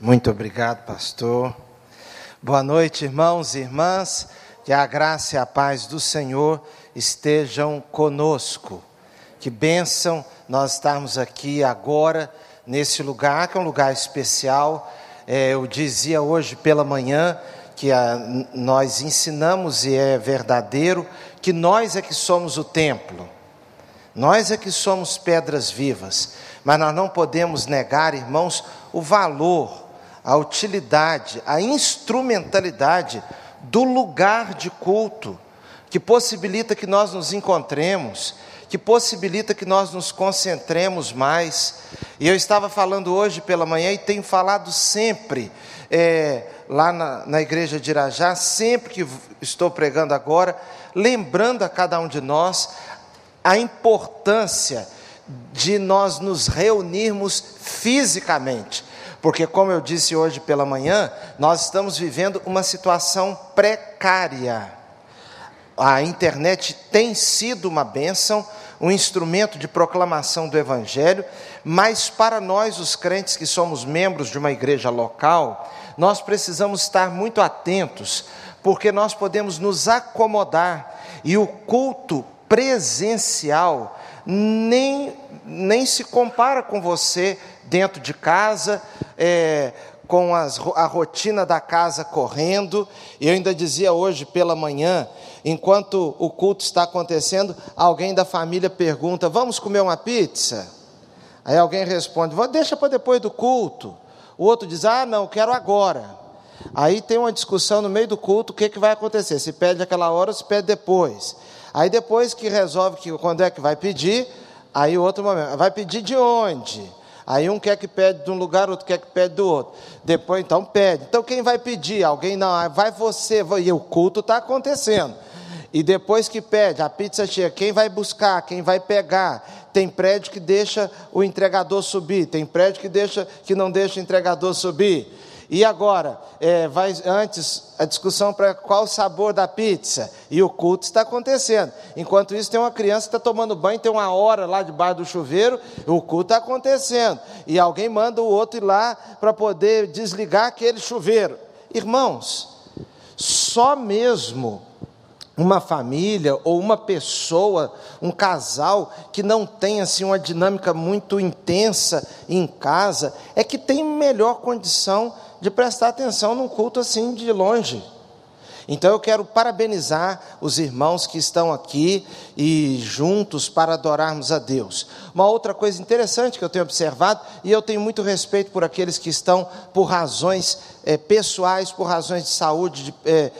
Muito obrigado, pastor. Boa noite, irmãos e irmãs. Que a graça e a paz do Senhor estejam conosco. Que bênção nós estarmos aqui agora, nesse lugar, que é um lugar especial. É, eu dizia hoje pela manhã que a, nós ensinamos, e é verdadeiro, que nós é que somos o templo. Nós é que somos pedras vivas. Mas nós não podemos negar, irmãos, o valor, a utilidade, a instrumentalidade do lugar de culto, que possibilita que nós nos encontremos, que possibilita que nós nos concentremos mais. E eu estava falando hoje pela manhã e tenho falado sempre é, lá na, na igreja de Irajá, sempre que estou pregando agora, lembrando a cada um de nós a importância de nós nos reunirmos fisicamente. Porque, como eu disse hoje pela manhã, nós estamos vivendo uma situação precária. A internet tem sido uma bênção, um instrumento de proclamação do Evangelho, mas para nós, os crentes que somos membros de uma igreja local, nós precisamos estar muito atentos, porque nós podemos nos acomodar e o culto presencial nem, nem se compara com você dentro de casa, é, com as, a rotina da casa correndo. Eu ainda dizia hoje pela manhã, enquanto o culto está acontecendo, alguém da família pergunta: Vamos comer uma pizza? Aí alguém responde: Deixa para depois do culto. O outro diz: Ah, não, quero agora. Aí tem uma discussão no meio do culto: o que, que vai acontecer? Se pede aquela hora ou se pede depois. Aí depois que resolve que quando é que vai pedir, aí outro momento, vai pedir de onde? Aí um quer que pede de um lugar, outro quer que pede do outro. Depois então pede. Então quem vai pedir? Alguém não, ah, vai você, e o culto está acontecendo. E depois que pede, a pizza chega, quem vai buscar, quem vai pegar? Tem prédio que deixa o entregador subir, tem prédio que deixa que não deixa o entregador subir. E agora, é, vai antes a discussão para qual o sabor da pizza. E o culto está acontecendo. Enquanto isso, tem uma criança que está tomando banho, tem uma hora lá debaixo do chuveiro, o culto está acontecendo. E alguém manda o outro ir lá para poder desligar aquele chuveiro. Irmãos, só mesmo uma família ou uma pessoa, um casal que não tem assim uma dinâmica muito intensa em casa, é que tem melhor condição de prestar atenção num culto assim de longe. Então eu quero parabenizar os irmãos que estão aqui e juntos para adorarmos a Deus. Uma outra coisa interessante que eu tenho observado, e eu tenho muito respeito por aqueles que estão por razões é, pessoais, por razões de saúde, de, é,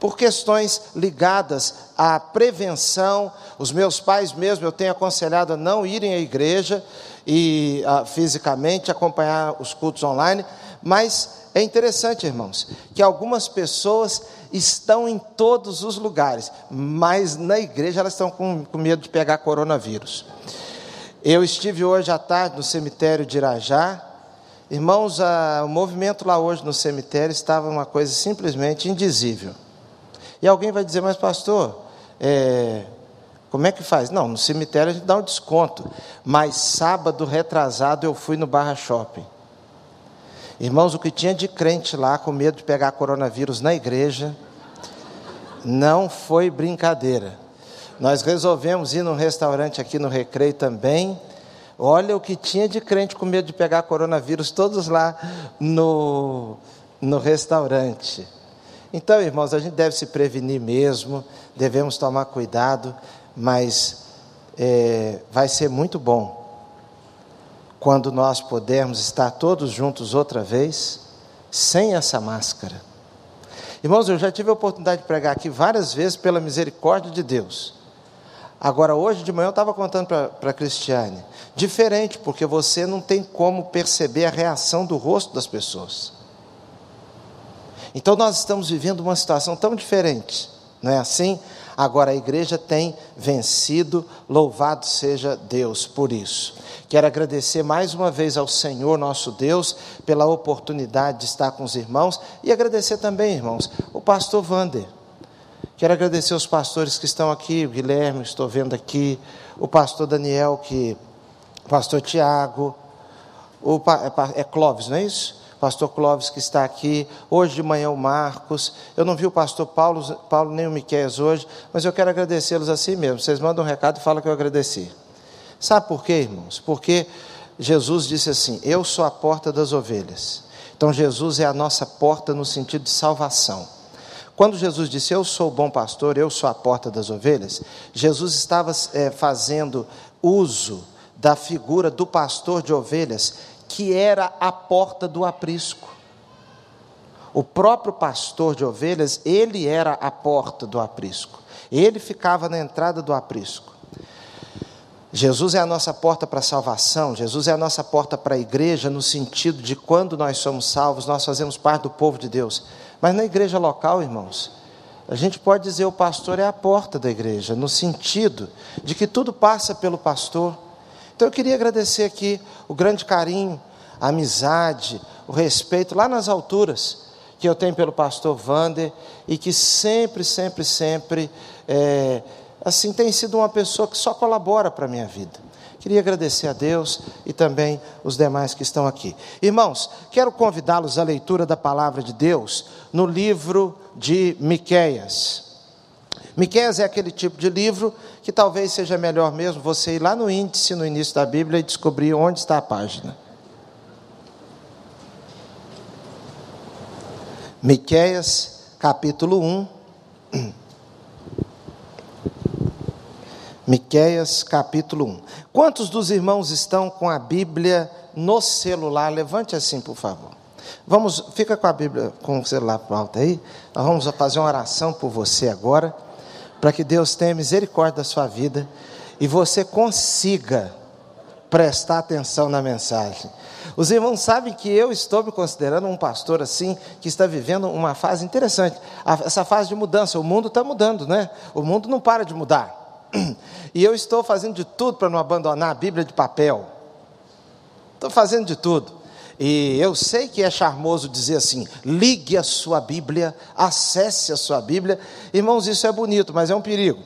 por questões ligadas à prevenção. Os meus pais mesmo eu tenho aconselhado a não irem à igreja e a, fisicamente acompanhar os cultos online, mas é interessante, irmãos, que algumas pessoas estão em todos os lugares, mas na igreja elas estão com, com medo de pegar coronavírus. Eu estive hoje à tarde no cemitério de Irajá. Irmãos, a, o movimento lá hoje no cemitério estava uma coisa simplesmente indizível. E alguém vai dizer, mas pastor, é, como é que faz? Não, no cemitério a gente dá um desconto. Mas sábado retrasado eu fui no Barra Shopping. Irmãos, o que tinha de crente lá com medo de pegar coronavírus na igreja, não foi brincadeira. Nós resolvemos ir num restaurante aqui no Recreio também. Olha o que tinha de crente com medo de pegar coronavírus, todos lá no, no restaurante. Então, irmãos, a gente deve se prevenir mesmo, devemos tomar cuidado, mas é, vai ser muito bom quando nós pudermos estar todos juntos outra vez, sem essa máscara. Irmãos, eu já tive a oportunidade de pregar aqui várias vezes pela misericórdia de Deus. Agora, hoje de manhã eu estava contando para a Cristiane, diferente, porque você não tem como perceber a reação do rosto das pessoas. Então, nós estamos vivendo uma situação tão diferente, não é assim? Agora, a igreja tem vencido, louvado seja Deus por isso. Quero agradecer mais uma vez ao Senhor nosso Deus pela oportunidade de estar com os irmãos e agradecer também, irmãos, o pastor Vander. Quero agradecer os pastores que estão aqui, o Guilherme, estou vendo aqui, o pastor Daniel, que, pastor Tiago, o, é, é Clóvis, não é isso? Pastor Clóvis que está aqui, hoje de manhã o Marcos, eu não vi o pastor Paulo, Paulo nem o Miqueias hoje, mas eu quero agradecê-los assim mesmo, vocês mandam um recado e falam que eu agradeci. Sabe por quê, irmãos? Porque Jesus disse assim, eu sou a porta das ovelhas, então Jesus é a nossa porta no sentido de salvação. Quando Jesus disse, eu sou o bom pastor, eu sou a porta das ovelhas, Jesus estava é, fazendo uso da figura do pastor de ovelhas que era a porta do aprisco. O próprio pastor de ovelhas, ele era a porta do aprisco. Ele ficava na entrada do aprisco. Jesus é a nossa porta para a salvação, Jesus é a nossa porta para a igreja, no sentido de quando nós somos salvos, nós fazemos parte do povo de Deus. Mas na igreja local, irmãos, a gente pode dizer o pastor é a porta da igreja, no sentido de que tudo passa pelo pastor. Então eu queria agradecer aqui o grande carinho, a amizade, o respeito lá nas alturas que eu tenho pelo pastor Vander e que sempre, sempre, sempre, é, assim, tem sido uma pessoa que só colabora para a minha vida. Queria agradecer a Deus e também os demais que estão aqui. Irmãos, quero convidá-los à leitura da palavra de Deus no livro de Miqueias. Miqueias é aquele tipo de livro que talvez seja melhor mesmo você ir lá no índice, no início da Bíblia, e descobrir onde está a página. Miqueias, capítulo 1. Miqueias, capítulo 1. Quantos dos irmãos estão com a Bíblia no celular? Levante assim, por favor. Vamos, fica com a Bíblia com o celular para alto aí. Nós vamos fazer uma oração por você agora para que Deus tenha misericórdia da sua vida e você consiga prestar atenção na mensagem. Os irmãos sabem que eu estou me considerando um pastor assim, que está vivendo uma fase interessante, essa fase de mudança. O mundo está mudando, né? O mundo não para de mudar. E eu estou fazendo de tudo para não abandonar a Bíblia de papel. Estou fazendo de tudo. E eu sei que é charmoso dizer assim: ligue a sua Bíblia, acesse a sua Bíblia. Irmãos, isso é bonito, mas é um perigo,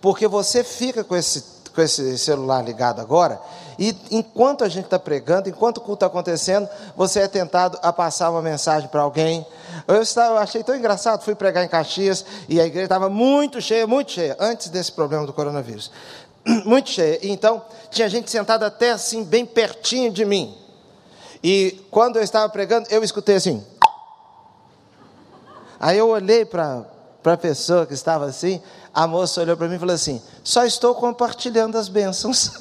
porque você fica com esse, com esse celular ligado agora, e enquanto a gente está pregando, enquanto o culto está acontecendo, você é tentado a passar uma mensagem para alguém. Eu, estava, eu achei tão engraçado, fui pregar em Caxias e a igreja estava muito cheia, muito cheia, antes desse problema do coronavírus. Muito cheia. Então, tinha gente sentada até assim, bem pertinho de mim. E quando eu estava pregando, eu escutei assim. Aí eu olhei para a pessoa que estava assim, a moça olhou para mim e falou assim: só estou compartilhando as bênçãos.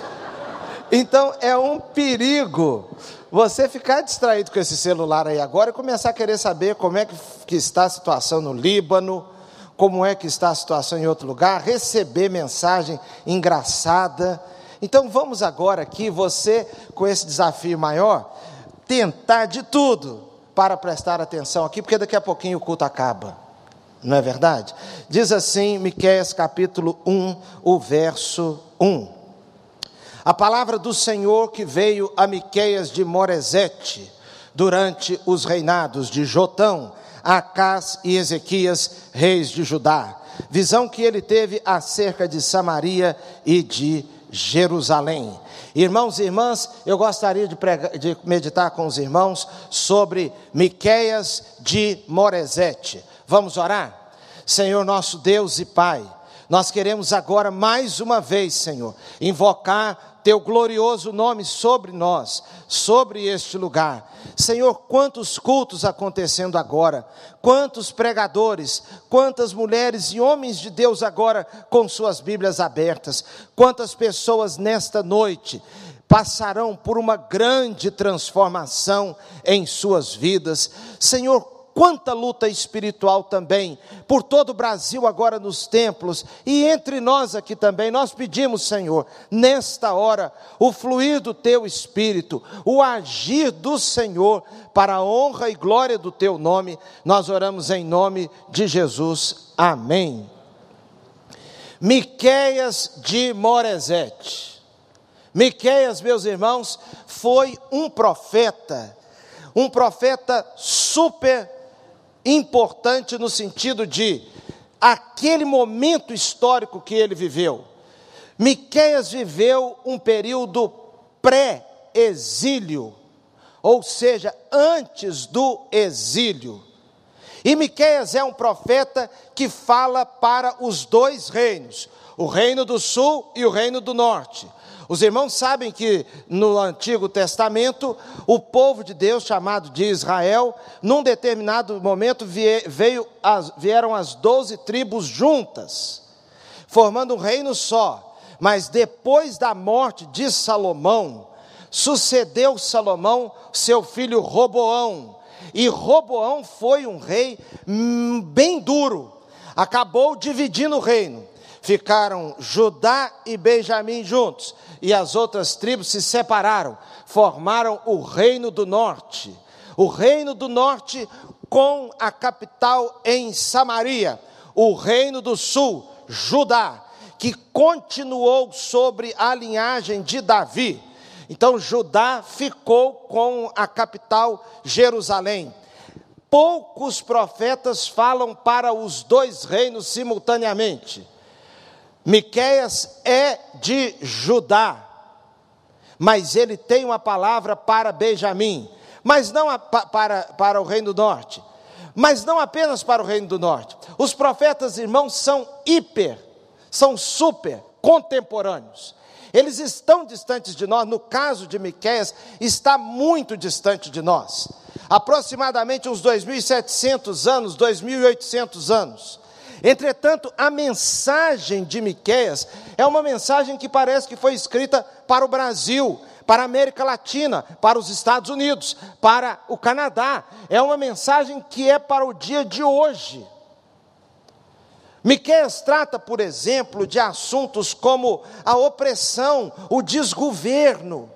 então é um perigo você ficar distraído com esse celular aí agora e começar a querer saber como é que está a situação no Líbano, como é que está a situação em outro lugar, receber mensagem engraçada então vamos agora aqui, você com esse desafio maior, tentar de tudo para prestar atenção aqui, porque daqui a pouquinho o culto acaba. Não é verdade? Diz assim, Miqueias capítulo 1, o verso 1. A palavra do Senhor que veio a Miqueias de Moresete durante os reinados de Jotão, Acás e Ezequias, reis de Judá. Visão que ele teve acerca de Samaria e de Jerusalém. Irmãos e irmãs, eu gostaria de, de meditar com os irmãos sobre Miqueias de Moresete. Vamos orar? Senhor nosso Deus e Pai, nós queremos agora mais uma vez, Senhor, invocar teu glorioso nome sobre nós, sobre este lugar. Senhor, quantos cultos acontecendo agora, quantos pregadores, quantas mulheres e homens de Deus agora com suas Bíblias abertas, quantas pessoas nesta noite passarão por uma grande transformação em suas vidas. Senhor, quanta luta espiritual também, por todo o Brasil agora nos templos e entre nós aqui também. Nós pedimos, Senhor, nesta hora, o fluir do teu espírito, o agir do Senhor para a honra e glória do teu nome. Nós oramos em nome de Jesus. Amém. Miqueias de Moresete. Miqueias, meus irmãos, foi um profeta, um profeta super importante no sentido de aquele momento histórico que ele viveu. Miqueias viveu um período pré pré-exílio, ou seja, antes do exílio. E Miqueias é um profeta que fala para os dois reinos, o reino do sul e o reino do norte. Os irmãos sabem que no Antigo Testamento, o povo de Deus, chamado de Israel, num determinado momento veio as, vieram as doze tribos juntas, formando um reino só. Mas depois da morte de Salomão, sucedeu Salomão seu filho Roboão. E Roboão foi um rei hum, bem duro, acabou dividindo o reino. Ficaram Judá e Benjamim juntos, e as outras tribos se separaram, formaram o Reino do Norte. O Reino do Norte com a capital em Samaria, o Reino do Sul, Judá, que continuou sobre a linhagem de Davi. Então Judá ficou com a capital Jerusalém. Poucos profetas falam para os dois reinos simultaneamente. Miqueias é de Judá, mas ele tem uma palavra para Benjamim, mas não a, para, para o reino do norte, mas não apenas para o reino do norte. Os profetas, irmãos, são hiper, são super contemporâneos. Eles estão distantes de nós, no caso de Miqueias, está muito distante de nós. Aproximadamente uns 2.700 anos, 2.800 anos. Entretanto, a mensagem de Miqueias é uma mensagem que parece que foi escrita para o Brasil, para a América Latina, para os Estados Unidos, para o Canadá. É uma mensagem que é para o dia de hoje. Miqueias trata, por exemplo, de assuntos como a opressão, o desgoverno.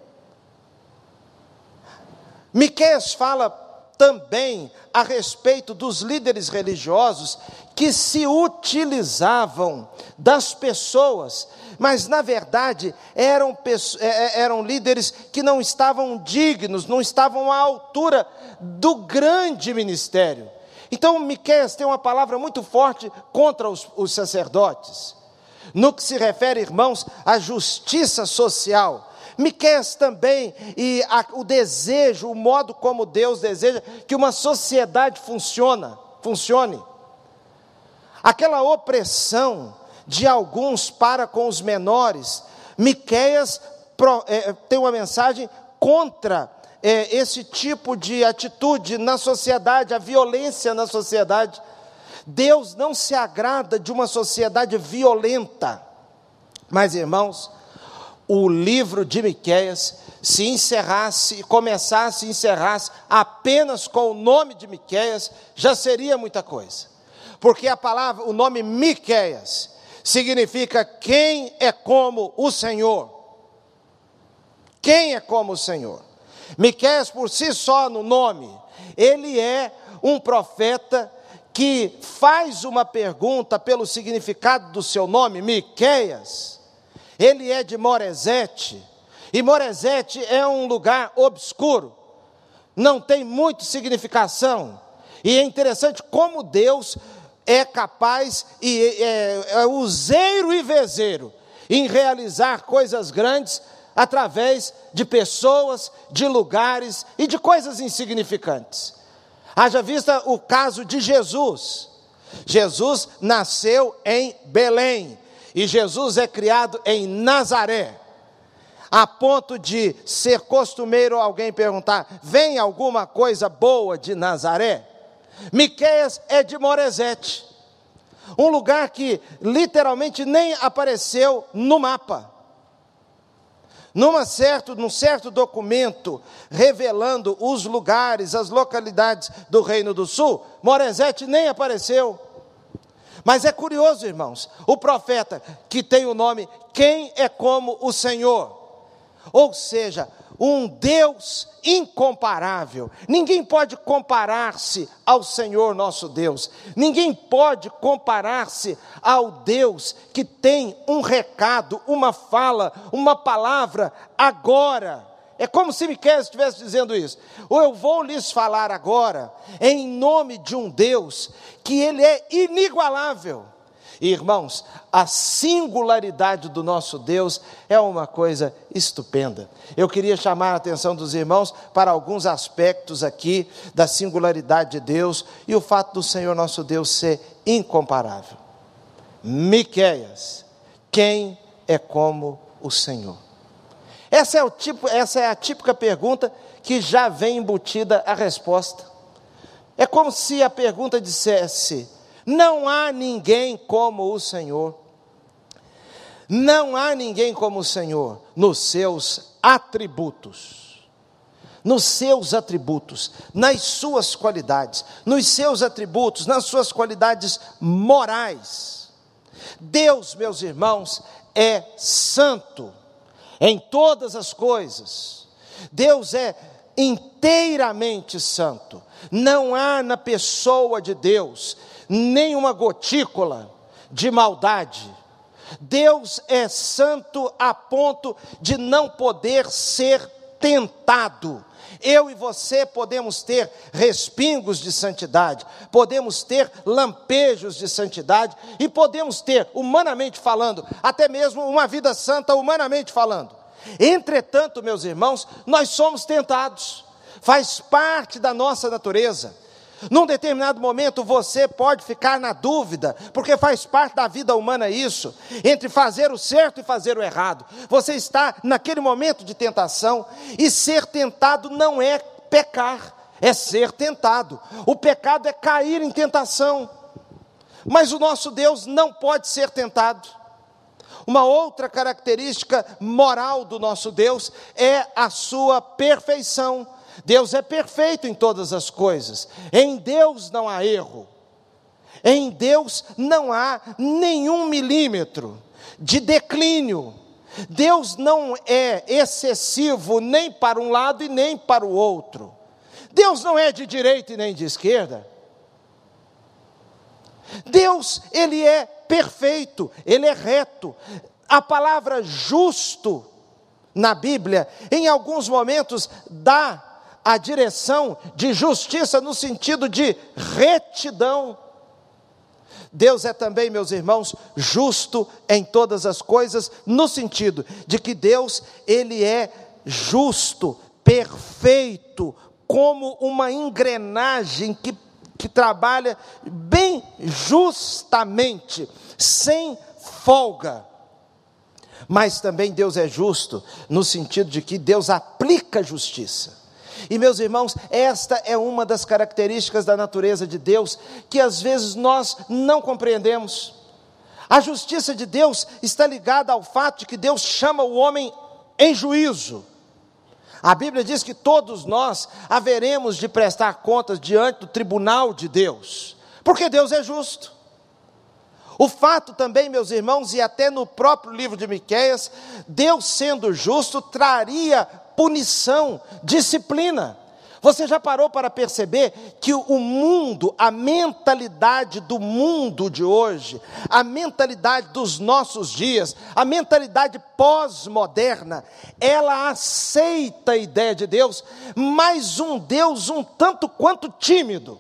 Miqueias fala também a respeito dos líderes religiosos que se utilizavam das pessoas, mas na verdade eram, é, é, eram líderes que não estavam dignos, não estavam à altura do grande ministério. Então, Miqueias tem uma palavra muito forte contra os, os sacerdotes, no que se refere, irmãos, à justiça social Miqueias também e a, o desejo, o modo como Deus deseja que uma sociedade funciona, funcione. Aquela opressão de alguns para com os menores, Miqueias é, tem uma mensagem contra é, esse tipo de atitude na sociedade, a violência na sociedade. Deus não se agrada de uma sociedade violenta. Mas, irmãos, o livro de Miqueias se encerrasse, começasse e encerrasse apenas com o nome de Miqueias, já seria muita coisa. Porque a palavra, o nome Miqueias, significa quem é como o Senhor. Quem é como o Senhor? Miqueias por si só no nome, ele é um profeta que faz uma pergunta pelo significado do seu nome, Miqueias ele é de Morezete, e Morezete é um lugar obscuro, não tem muita significação, e é interessante como Deus é capaz, e é, é useiro e vezeiro, em realizar coisas grandes através de pessoas, de lugares e de coisas insignificantes. Haja vista o caso de Jesus. Jesus nasceu em Belém, e Jesus é criado em Nazaré, a ponto de ser costumeiro alguém perguntar: vem alguma coisa boa de Nazaré? Miqueias é de Morezete, um lugar que literalmente nem apareceu no mapa. Numa certo, num certo documento revelando os lugares, as localidades do Reino do Sul, Morezete nem apareceu. Mas é curioso, irmãos, o profeta que tem o nome Quem é como o Senhor? Ou seja, um Deus incomparável. Ninguém pode comparar-se ao Senhor nosso Deus. Ninguém pode comparar-se ao Deus que tem um recado, uma fala, uma palavra agora é como se Miquel estivesse dizendo isso. Ou eu vou lhes falar agora, em nome de um Deus que ele é inigualável, Irmãos, a singularidade do nosso Deus é uma coisa estupenda. Eu queria chamar a atenção dos irmãos para alguns aspectos aqui da singularidade de Deus e o fato do Senhor nosso Deus ser incomparável. Miqueias, quem é como o Senhor? Essa é, o tipo, essa é a típica pergunta que já vem embutida a resposta. É como se a pergunta dissesse: não há ninguém como o Senhor. Não há ninguém como o Senhor nos seus atributos. Nos seus atributos, nas suas qualidades, nos seus atributos, nas suas qualidades morais. Deus, meus irmãos, é santo em todas as coisas. Deus é inteiramente santo. Não há na pessoa de Deus nenhuma gotícula de maldade. Deus é santo a ponto de não poder ser tentado. Eu e você podemos ter respingos de santidade, podemos ter lampejos de santidade e podemos ter, humanamente falando, até mesmo uma vida santa, humanamente falando. Entretanto, meus irmãos, nós somos tentados, faz parte da nossa natureza. Num determinado momento você pode ficar na dúvida, porque faz parte da vida humana isso, entre fazer o certo e fazer o errado. Você está naquele momento de tentação, e ser tentado não é pecar, é ser tentado. O pecado é cair em tentação. Mas o nosso Deus não pode ser tentado. Uma outra característica moral do nosso Deus é a sua perfeição. Deus é perfeito em todas as coisas. Em Deus não há erro. Em Deus não há nenhum milímetro de declínio. Deus não é excessivo nem para um lado e nem para o outro. Deus não é de direita e nem de esquerda. Deus, ele é perfeito, ele é reto. A palavra justo na Bíblia, em alguns momentos, dá a direção de justiça no sentido de retidão. Deus é também, meus irmãos, justo em todas as coisas, no sentido de que Deus, ele é justo, perfeito, como uma engrenagem que, que trabalha bem justamente, sem folga. Mas também Deus é justo no sentido de que Deus aplica justiça. E meus irmãos, esta é uma das características da natureza de Deus que às vezes nós não compreendemos. A justiça de Deus está ligada ao fato de que Deus chama o homem em juízo. A Bíblia diz que todos nós haveremos de prestar contas diante do tribunal de Deus, porque Deus é justo. O fato também, meus irmãos, e até no próprio livro de Miqueias, Deus sendo justo traria punição, disciplina. Você já parou para perceber que o mundo, a mentalidade do mundo de hoje, a mentalidade dos nossos dias, a mentalidade pós-moderna, ela aceita a ideia de Deus, mas um Deus um tanto quanto tímido.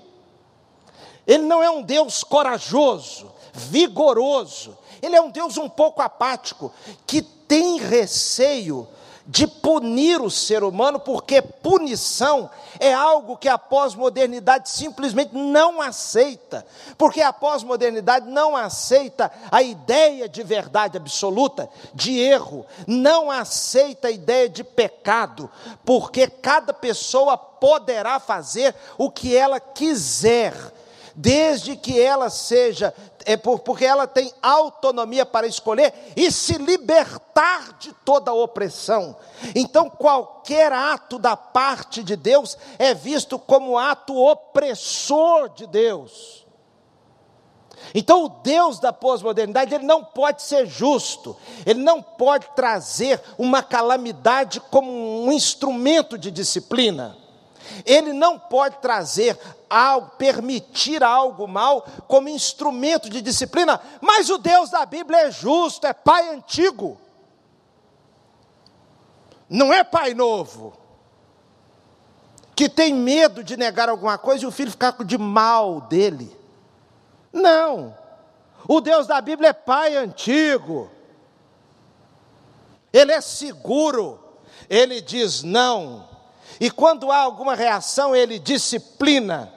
Ele não é um Deus corajoso, vigoroso, ele é um Deus um pouco apático, que tem receio de punir o ser humano, porque punição é algo que a pós-modernidade simplesmente não aceita, porque a pós-modernidade não aceita a ideia de verdade absoluta, de erro, não aceita a ideia de pecado, porque cada pessoa poderá fazer o que ela quiser, desde que ela seja é porque ela tem autonomia para escolher e se libertar de toda opressão. Então, qualquer ato da parte de Deus é visto como ato opressor de Deus. Então, o Deus da pós-modernidade, ele não pode ser justo, ele não pode trazer uma calamidade como um instrumento de disciplina. Ele não pode trazer algo, permitir algo mal como instrumento de disciplina, mas o Deus da Bíblia é justo, é pai antigo. Não é pai novo. Que tem medo de negar alguma coisa e o filho ficar de mal dele. Não. O Deus da Bíblia é pai antigo. Ele é seguro. Ele diz não. E quando há alguma reação, ele disciplina.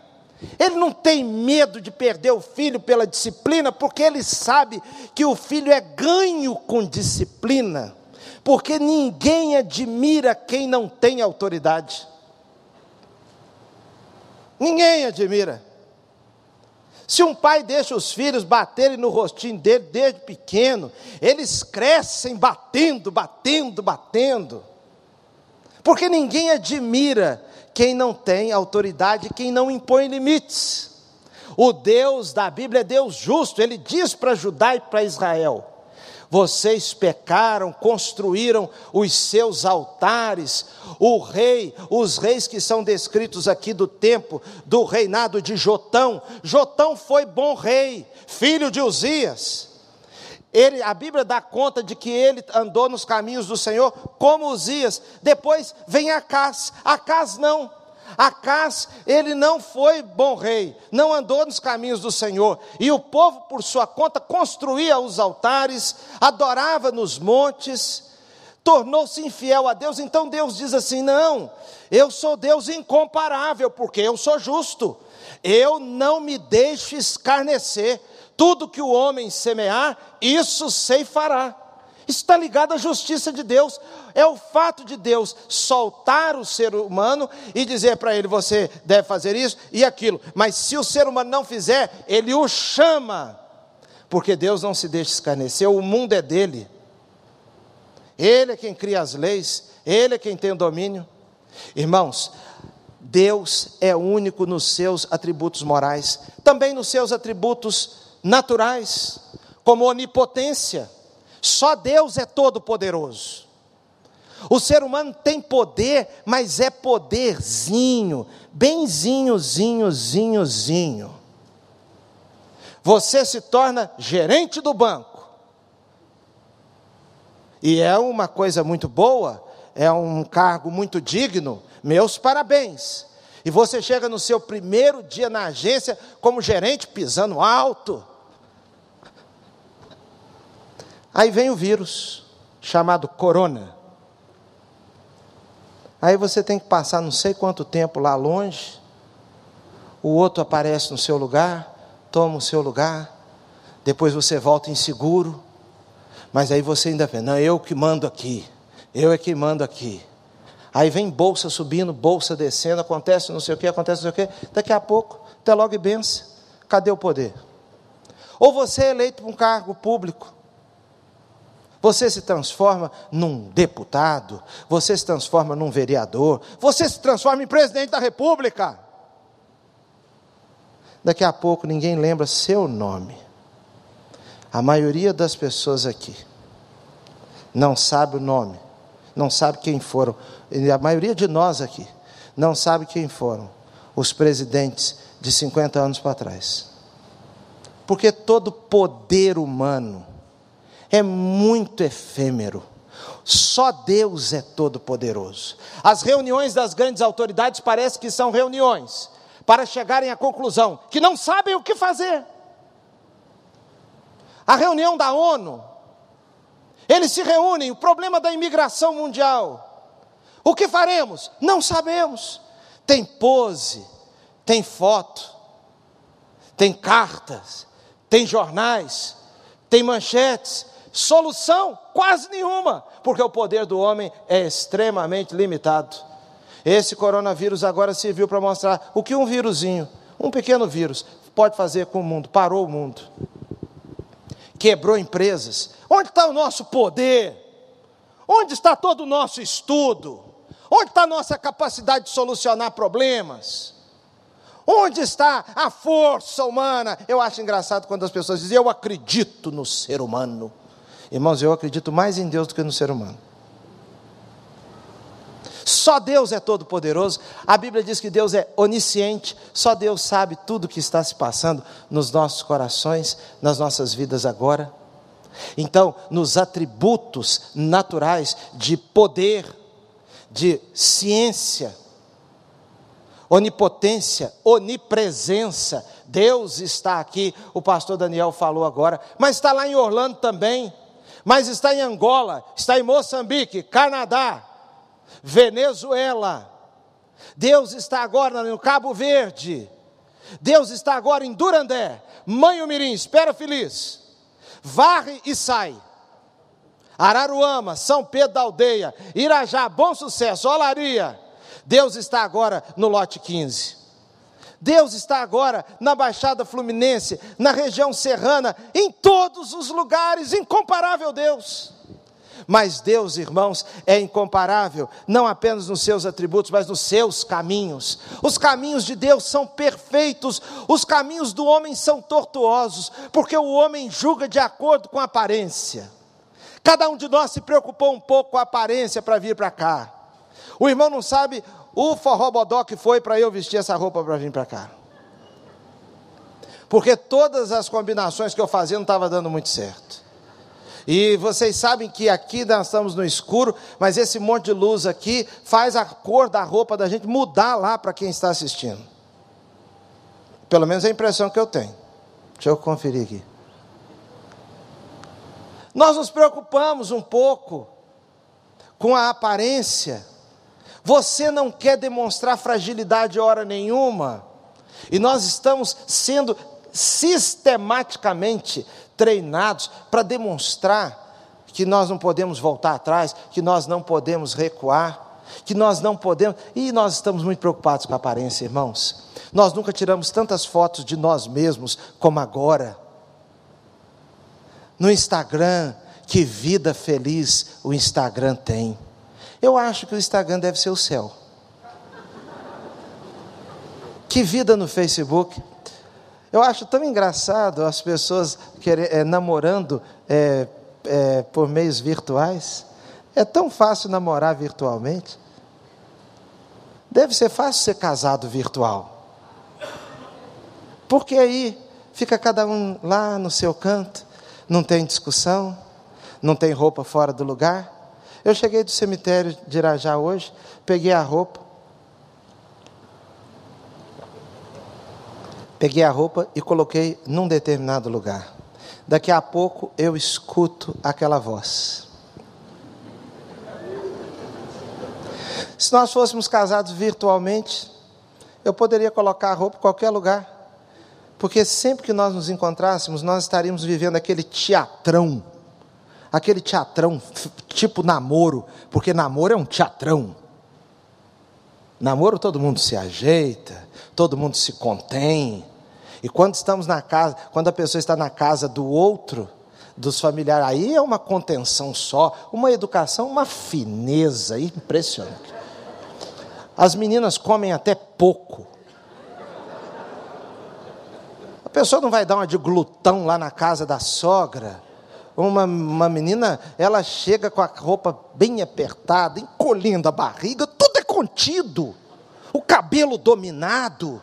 Ele não tem medo de perder o filho pela disciplina, porque ele sabe que o filho é ganho com disciplina. Porque ninguém admira quem não tem autoridade. Ninguém admira. Se um pai deixa os filhos baterem no rostinho dele desde pequeno, eles crescem batendo, batendo, batendo. Porque ninguém admira quem não tem autoridade, quem não impõe limites. O Deus da Bíblia é Deus justo, ele diz para Judá e para Israel: vocês pecaram, construíram os seus altares. O rei, os reis que são descritos aqui do tempo do reinado de Jotão. Jotão foi bom rei, filho de Uzias. Ele, a Bíblia dá conta de que ele andou nos caminhos do Senhor como Uzias. Depois vem Acás. Acás não. Acás, ele não foi bom rei, não andou nos caminhos do Senhor, e o povo, por sua conta, construía os altares, adorava nos montes, tornou-se infiel a Deus. Então Deus diz assim: Não, eu sou Deus incomparável, porque eu sou justo, eu não me deixo escarnecer, tudo que o homem semear, isso ceifará. Está ligado à justiça de Deus. É o fato de Deus soltar o ser humano e dizer para ele: você deve fazer isso e aquilo. Mas se o ser humano não fizer, ele o chama. Porque Deus não se deixa escarnecer, o mundo é dele. Ele é quem cria as leis, ele é quem tem o domínio. Irmãos, Deus é único nos seus atributos morais, também nos seus atributos naturais, como onipotência só Deus é todo-poderoso. O ser humano tem poder, mas é poderzinho, benzinho, zinho, zinho, zinho. Você se torna gerente do banco. E é uma coisa muito boa, é um cargo muito digno. Meus parabéns. E você chega no seu primeiro dia na agência como gerente pisando alto. Aí vem o vírus, chamado corona. Aí você tem que passar não sei quanto tempo lá longe, o outro aparece no seu lugar, toma o seu lugar, depois você volta inseguro, mas aí você ainda vê, não, eu que mando aqui, eu é que mando aqui. Aí vem bolsa subindo, bolsa descendo, acontece não sei o que, acontece não sei o que, daqui a pouco, até logo e benção, cadê o poder? Ou você é eleito para um cargo público, você se transforma num deputado, você se transforma num vereador, você se transforma em presidente da república. Daqui a pouco ninguém lembra seu nome. A maioria das pessoas aqui não sabe o nome, não sabe quem foram. A maioria de nós aqui não sabe quem foram os presidentes de 50 anos para trás. Porque todo poder humano é muito efêmero. Só Deus é todo-poderoso. As reuniões das grandes autoridades parece que são reuniões para chegarem à conclusão que não sabem o que fazer. A reunião da ONU, eles se reúnem, o problema da imigração mundial. O que faremos? Não sabemos. Tem pose, tem foto, tem cartas, tem jornais, tem manchetes, Solução? Quase nenhuma, porque o poder do homem é extremamente limitado. Esse coronavírus agora serviu para mostrar o que um vírusinho, um pequeno vírus, pode fazer com o mundo. Parou o mundo. Quebrou empresas. Onde está o nosso poder? Onde está todo o nosso estudo? Onde está a nossa capacidade de solucionar problemas? Onde está a força humana? Eu acho engraçado quando as pessoas dizem, eu acredito no ser humano. Irmãos, eu acredito mais em Deus do que no ser humano. Só Deus é todo-poderoso. A Bíblia diz que Deus é onisciente. Só Deus sabe tudo o que está se passando nos nossos corações, nas nossas vidas agora. Então, nos atributos naturais de poder, de ciência, onipotência, onipresença. Deus está aqui, o pastor Daniel falou agora, mas está lá em Orlando também, mas está em Angola, está em Moçambique, Canadá, Venezuela. Deus está agora no Cabo Verde. Deus está agora em Durandé, Manho Mirim, Espera Feliz. Varre e sai. Araruama, São Pedro da Aldeia, Irajá, Bom Sucesso, Olaria. Deus está agora no lote 15. Deus está agora na Baixada Fluminense, na região serrana, em todos os lugares, incomparável Deus. Mas Deus, irmãos, é incomparável, não apenas nos seus atributos, mas nos seus caminhos. Os caminhos de Deus são perfeitos, os caminhos do homem são tortuosos, porque o homem julga de acordo com a aparência. Cada um de nós se preocupou um pouco com a aparência para vir para cá. O irmão não sabe o forrobodó que foi para eu vestir essa roupa para vir para cá. Porque todas as combinações que eu fazia não estavam dando muito certo. E vocês sabem que aqui nós estamos no escuro, mas esse monte de luz aqui faz a cor da roupa da gente mudar lá para quem está assistindo. Pelo menos é a impressão que eu tenho. Deixa eu conferir aqui. Nós nos preocupamos um pouco com a aparência. Você não quer demonstrar fragilidade hora nenhuma. E nós estamos sendo sistematicamente treinados para demonstrar que nós não podemos voltar atrás, que nós não podemos recuar, que nós não podemos. E nós estamos muito preocupados com a aparência, irmãos. Nós nunca tiramos tantas fotos de nós mesmos como agora no Instagram, que vida feliz o Instagram tem. Eu acho que o Instagram deve ser o céu. Que vida no Facebook. Eu acho tão engraçado as pessoas querer, é, namorando é, é, por meios virtuais. É tão fácil namorar virtualmente. Deve ser fácil ser casado virtual. Porque aí fica cada um lá no seu canto, não tem discussão, não tem roupa fora do lugar. Eu cheguei do cemitério de Irajá hoje, peguei a roupa, peguei a roupa e coloquei num determinado lugar. Daqui a pouco eu escuto aquela voz. Se nós fôssemos casados virtualmente, eu poderia colocar a roupa em qualquer lugar. Porque sempre que nós nos encontrássemos, nós estaríamos vivendo aquele teatrão. Aquele teatrão tipo namoro, porque namoro é um teatrão. Namoro todo mundo se ajeita, todo mundo se contém. E quando estamos na casa, quando a pessoa está na casa do outro, dos familiares, aí é uma contenção só, uma educação, uma fineza impressionante. As meninas comem até pouco. A pessoa não vai dar uma de glutão lá na casa da sogra. Uma, uma menina, ela chega com a roupa bem apertada, encolhendo a barriga, tudo é contido. O cabelo dominado.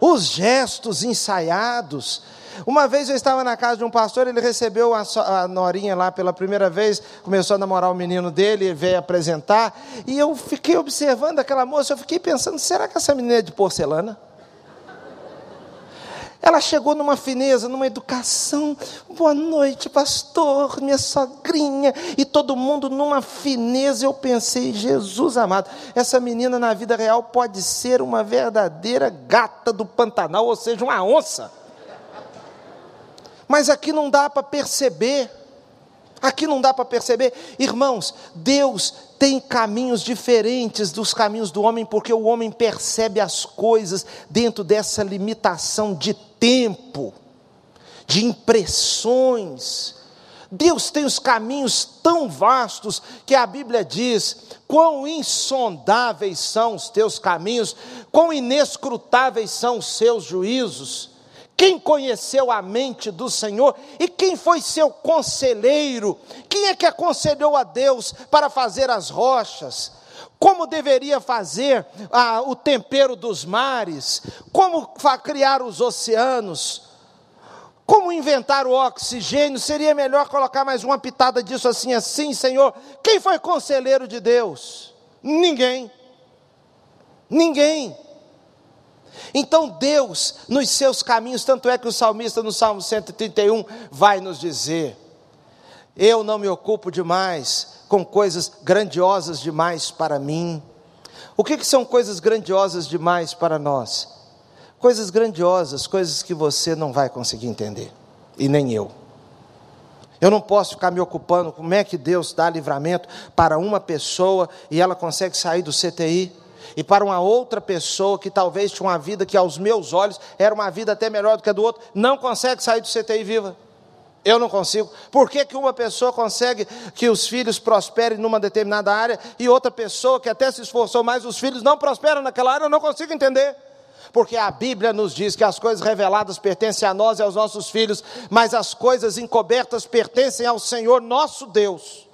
Os gestos ensaiados. Uma vez eu estava na casa de um pastor, ele recebeu a, a Norinha lá pela primeira vez, começou a namorar o menino dele, veio apresentar, e eu fiquei observando aquela moça, eu fiquei pensando, será que essa menina é de porcelana? Ela chegou numa fineza, numa educação. Boa noite, pastor, minha sogrinha. E todo mundo numa fineza. Eu pensei, Jesus amado, essa menina na vida real pode ser uma verdadeira gata do Pantanal, ou seja, uma onça. Mas aqui não dá para perceber. Aqui não dá para perceber. Irmãos, Deus tem caminhos diferentes dos caminhos do homem, porque o homem percebe as coisas dentro dessa limitação de tempo, de impressões. Deus tem os caminhos tão vastos que a Bíblia diz: quão insondáveis são os teus caminhos, quão inescrutáveis são os seus juízos. Quem conheceu a mente do Senhor e quem foi seu conselheiro? Quem é que aconselhou a Deus para fazer as rochas? Como deveria fazer ah, o tempero dos mares? Como criar os oceanos? Como inventar o oxigênio? Seria melhor colocar mais uma pitada disso assim, assim, Senhor. Quem foi conselheiro de Deus? Ninguém. Ninguém. Então Deus, nos seus caminhos, tanto é que o salmista no Salmo 131 vai nos dizer: Eu não me ocupo demais com coisas grandiosas demais para mim. O que, que são coisas grandiosas demais para nós? Coisas grandiosas, coisas que você não vai conseguir entender, e nem eu. Eu não posso ficar me ocupando como é que Deus dá livramento para uma pessoa e ela consegue sair do CTI e para uma outra pessoa que talvez tinha uma vida que aos meus olhos era uma vida até melhor do que a do outro, não consegue sair do CTI viva. Eu não consigo. Por que, que uma pessoa consegue que os filhos prosperem numa determinada área e outra pessoa que até se esforçou mais, os filhos não prosperam naquela área? Eu não consigo entender. Porque a Bíblia nos diz que as coisas reveladas pertencem a nós e aos nossos filhos, mas as coisas encobertas pertencem ao Senhor nosso Deus.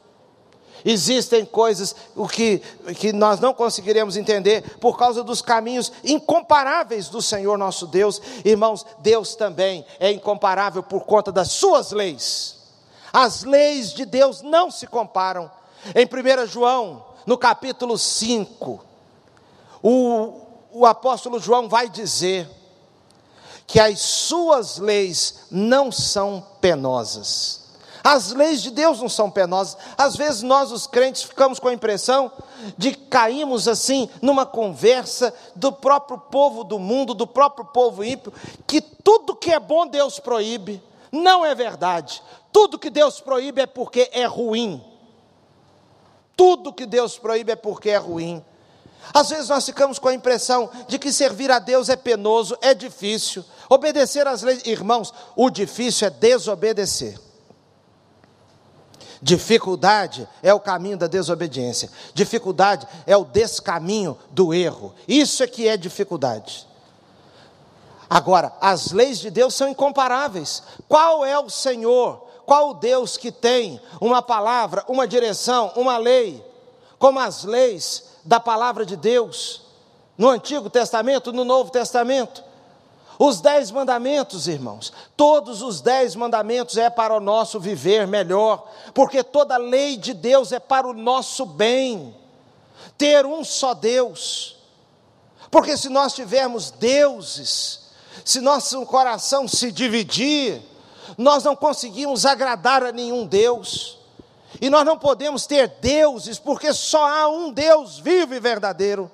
Existem coisas o que, que nós não conseguiremos entender por causa dos caminhos incomparáveis do Senhor nosso Deus. Irmãos, Deus também é incomparável por conta das suas leis. As leis de Deus não se comparam. Em 1 João, no capítulo 5, o, o apóstolo João vai dizer que as suas leis não são penosas. As leis de Deus não são penosas. Às vezes nós, os crentes, ficamos com a impressão de caímos assim numa conversa do próprio povo do mundo, do próprio povo ímpio, que tudo que é bom Deus proíbe. Não é verdade. Tudo que Deus proíbe é porque é ruim. Tudo que Deus proíbe é porque é ruim. Às vezes nós ficamos com a impressão de que servir a Deus é penoso, é difícil. Obedecer às leis, irmãos, o difícil é desobedecer. Dificuldade é o caminho da desobediência. Dificuldade é o descaminho do erro. Isso é que é dificuldade. Agora, as leis de Deus são incomparáveis. Qual é o Senhor? Qual o Deus que tem uma palavra, uma direção, uma lei, como as leis da palavra de Deus no Antigo Testamento, no Novo Testamento? Os dez mandamentos, irmãos, todos os dez mandamentos é para o nosso viver melhor, porque toda lei de Deus é para o nosso bem. Ter um só Deus, porque se nós tivermos deuses, se nosso coração se dividir, nós não conseguimos agradar a nenhum Deus, e nós não podemos ter deuses, porque só há um Deus vivo e verdadeiro.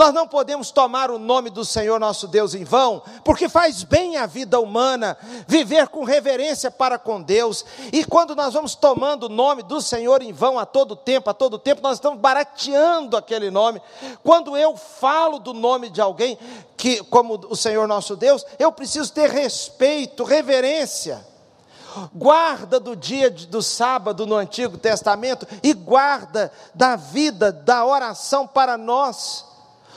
Nós não podemos tomar o nome do Senhor nosso Deus em vão, porque faz bem a vida humana viver com reverência para com Deus. E quando nós vamos tomando o nome do Senhor em vão a todo tempo, a todo tempo, nós estamos barateando aquele nome. Quando eu falo do nome de alguém que como o Senhor nosso Deus, eu preciso ter respeito, reverência. Guarda do dia do sábado no Antigo Testamento e guarda da vida, da oração para nós.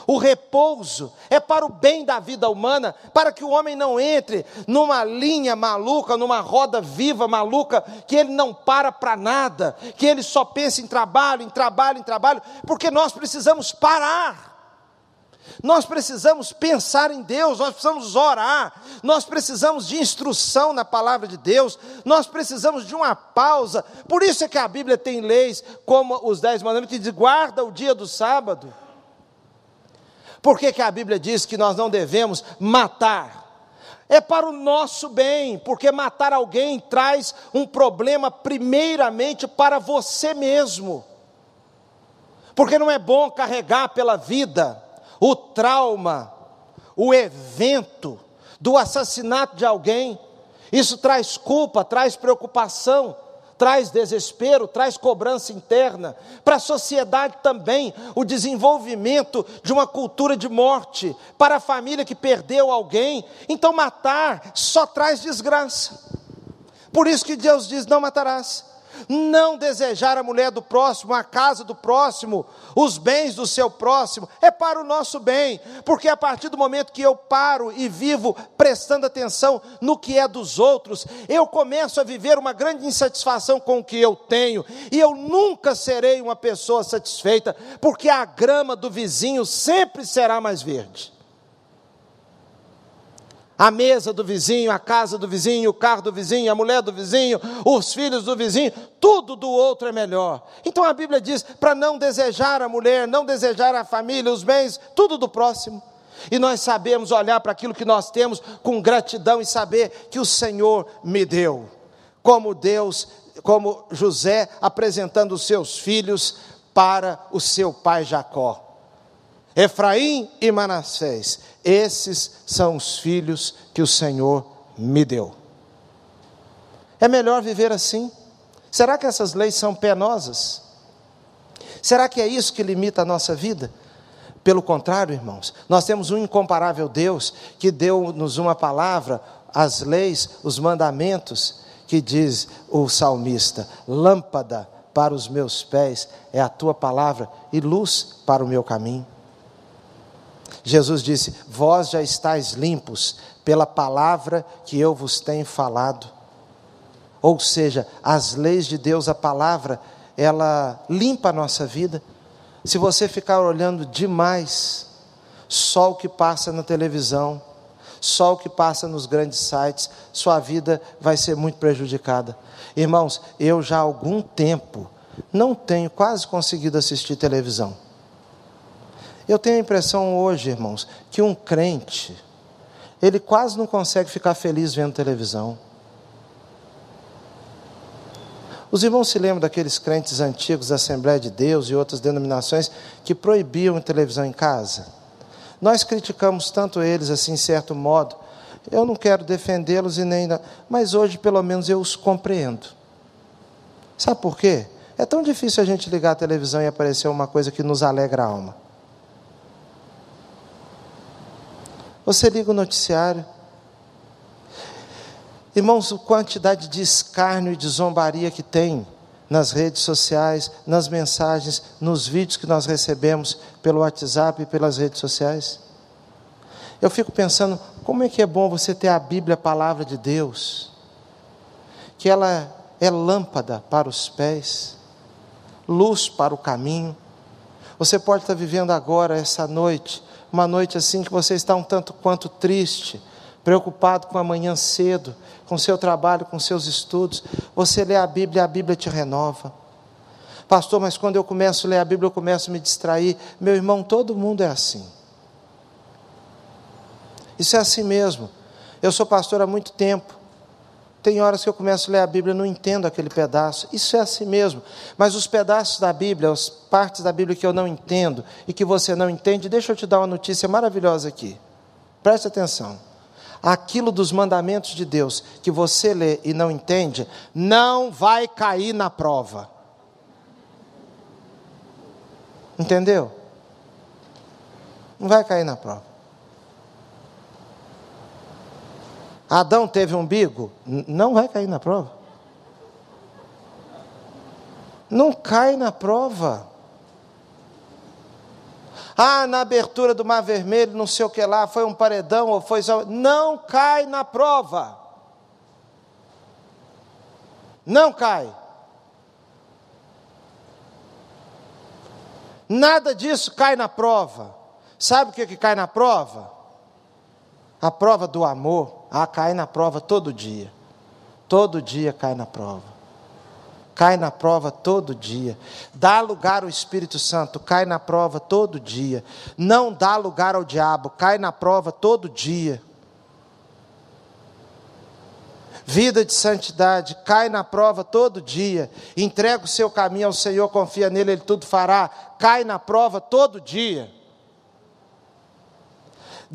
O repouso é para o bem da vida humana, para que o homem não entre numa linha maluca, numa roda viva maluca, que ele não para para nada, que ele só pensa em trabalho, em trabalho, em trabalho, porque nós precisamos parar. Nós precisamos pensar em Deus, nós precisamos orar, nós precisamos de instrução na palavra de Deus, nós precisamos de uma pausa. Por isso é que a Bíblia tem leis como os dez mandamentos que diz: guarda o dia do sábado. Por que, que a Bíblia diz que nós não devemos matar? É para o nosso bem, porque matar alguém traz um problema, primeiramente, para você mesmo. Porque não é bom carregar pela vida o trauma, o evento do assassinato de alguém. Isso traz culpa, traz preocupação, traz desespero, traz cobrança interna. Para a sociedade também, o desenvolvimento de uma cultura de morte. Para a família que perdeu alguém. Então, matar só traz desgraça. Por isso que Deus diz: não matarás não desejar a mulher do próximo, a casa do próximo, os bens do seu próximo, é para o nosso bem, porque a partir do momento que eu paro e vivo prestando atenção no que é dos outros, eu começo a viver uma grande insatisfação com o que eu tenho, e eu nunca serei uma pessoa satisfeita, porque a grama do vizinho sempre será mais verde. A mesa do vizinho, a casa do vizinho, o carro do vizinho, a mulher do vizinho, os filhos do vizinho, tudo do outro é melhor. Então a Bíblia diz para não desejar a mulher, não desejar a família, os bens, tudo do próximo. E nós sabemos olhar para aquilo que nós temos com gratidão e saber que o Senhor me deu. Como Deus, como José apresentando os seus filhos para o seu pai Jacó. Efraim e Manassés, esses são os filhos que o Senhor me deu. É melhor viver assim? Será que essas leis são penosas? Será que é isso que limita a nossa vida? Pelo contrário, irmãos, nós temos um incomparável Deus que deu-nos uma palavra, as leis, os mandamentos, que diz o salmista: lâmpada para os meus pés é a tua palavra e luz para o meu caminho. Jesus disse: Vós já estáis limpos pela palavra que eu vos tenho falado. Ou seja, as leis de Deus, a palavra, ela limpa a nossa vida. Se você ficar olhando demais só o que passa na televisão, só o que passa nos grandes sites, sua vida vai ser muito prejudicada. Irmãos, eu já há algum tempo não tenho quase conseguido assistir televisão. Eu tenho a impressão hoje, irmãos, que um crente, ele quase não consegue ficar feliz vendo televisão. Os irmãos se lembram daqueles crentes antigos da Assembleia de Deus e outras denominações que proibiam televisão em casa? Nós criticamos tanto eles assim, em certo modo. Eu não quero defendê-los e nem. Mas hoje, pelo menos, eu os compreendo. Sabe por quê? É tão difícil a gente ligar a televisão e aparecer uma coisa que nos alegra a alma. Você liga o noticiário. Irmãos, a quantidade de escárnio e de zombaria que tem nas redes sociais, nas mensagens, nos vídeos que nós recebemos pelo WhatsApp e pelas redes sociais. Eu fico pensando, como é que é bom você ter a Bíblia, a palavra de Deus, que ela é lâmpada para os pés, luz para o caminho. Você pode estar vivendo agora, essa noite, uma noite assim que você está um tanto quanto triste, preocupado com amanhã cedo, com seu trabalho, com seus estudos. Você lê a Bíblia e a Bíblia te renova. Pastor, mas quando eu começo a ler a Bíblia, eu começo a me distrair. Meu irmão, todo mundo é assim. Isso é assim mesmo. Eu sou pastor há muito tempo. Tem horas que eu começo a ler a Bíblia e não entendo aquele pedaço. Isso é assim mesmo. Mas os pedaços da Bíblia, as partes da Bíblia que eu não entendo e que você não entende, deixa eu te dar uma notícia maravilhosa aqui. Preste atenção. Aquilo dos mandamentos de Deus que você lê e não entende, não vai cair na prova. Entendeu? Não vai cair na prova. Adão teve umbigo? Não vai cair na prova. Não cai na prova. Ah, na abertura do Mar Vermelho, não sei o que lá, foi um paredão ou foi. Não cai na prova. Não cai. Nada disso cai na prova. Sabe o que, que cai na prova? A prova do amor ah, cai na prova todo dia. Todo dia cai na prova. Cai na prova todo dia. Dá lugar ao Espírito Santo, cai na prova todo dia. Não dá lugar ao diabo, cai na prova todo dia. Vida de santidade, cai na prova todo dia. Entrega o seu caminho ao Senhor, confia nele, ele tudo fará. Cai na prova todo dia.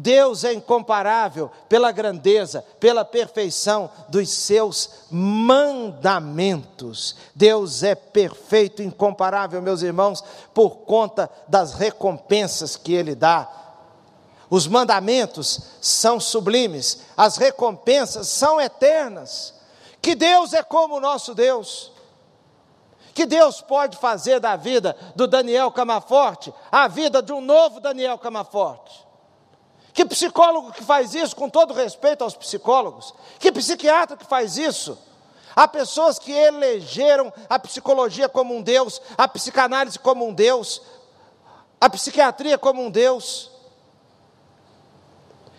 Deus é incomparável pela grandeza, pela perfeição dos seus mandamentos. Deus é perfeito, incomparável, meus irmãos, por conta das recompensas que Ele dá. Os mandamentos são sublimes, as recompensas são eternas. Que Deus é como o nosso Deus. Que Deus pode fazer da vida do Daniel Camaforte a vida de um novo Daniel Camaforte. Que psicólogo que faz isso, com todo respeito aos psicólogos? Que psiquiatra que faz isso? Há pessoas que elegeram a psicologia como um Deus, a psicanálise como um Deus, a psiquiatria como um Deus.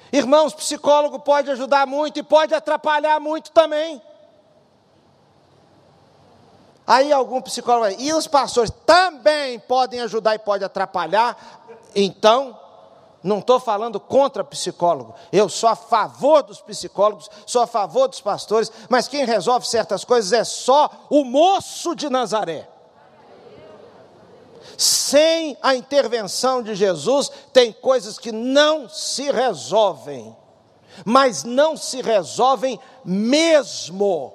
Irmãos, psicólogo pode ajudar muito e pode atrapalhar muito também. Aí algum psicólogo e os pastores também podem ajudar e pode atrapalhar. Então, não estou falando contra psicólogo, eu sou a favor dos psicólogos, sou a favor dos pastores, mas quem resolve certas coisas é só o moço de Nazaré. Sem a intervenção de Jesus, tem coisas que não se resolvem, mas não se resolvem mesmo.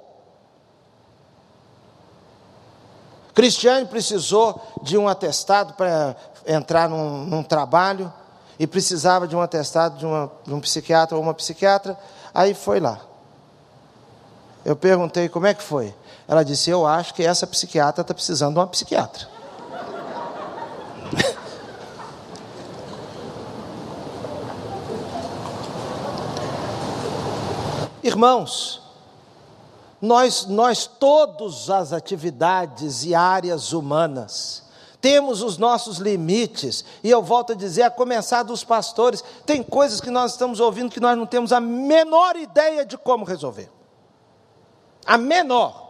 Cristiane precisou de um atestado para entrar num, num, trabalho e precisava de um atestado de, uma, de um psiquiatra ou uma psiquiatra. Aí foi lá. Eu perguntei como é que foi. Ela disse: Eu acho que essa psiquiatra está precisando de uma psiquiatra. Irmãos, nós, nós todas as atividades e áreas humanas, temos os nossos limites, e eu volto a dizer, a começar dos pastores, tem coisas que nós estamos ouvindo que nós não temos a menor ideia de como resolver. A menor.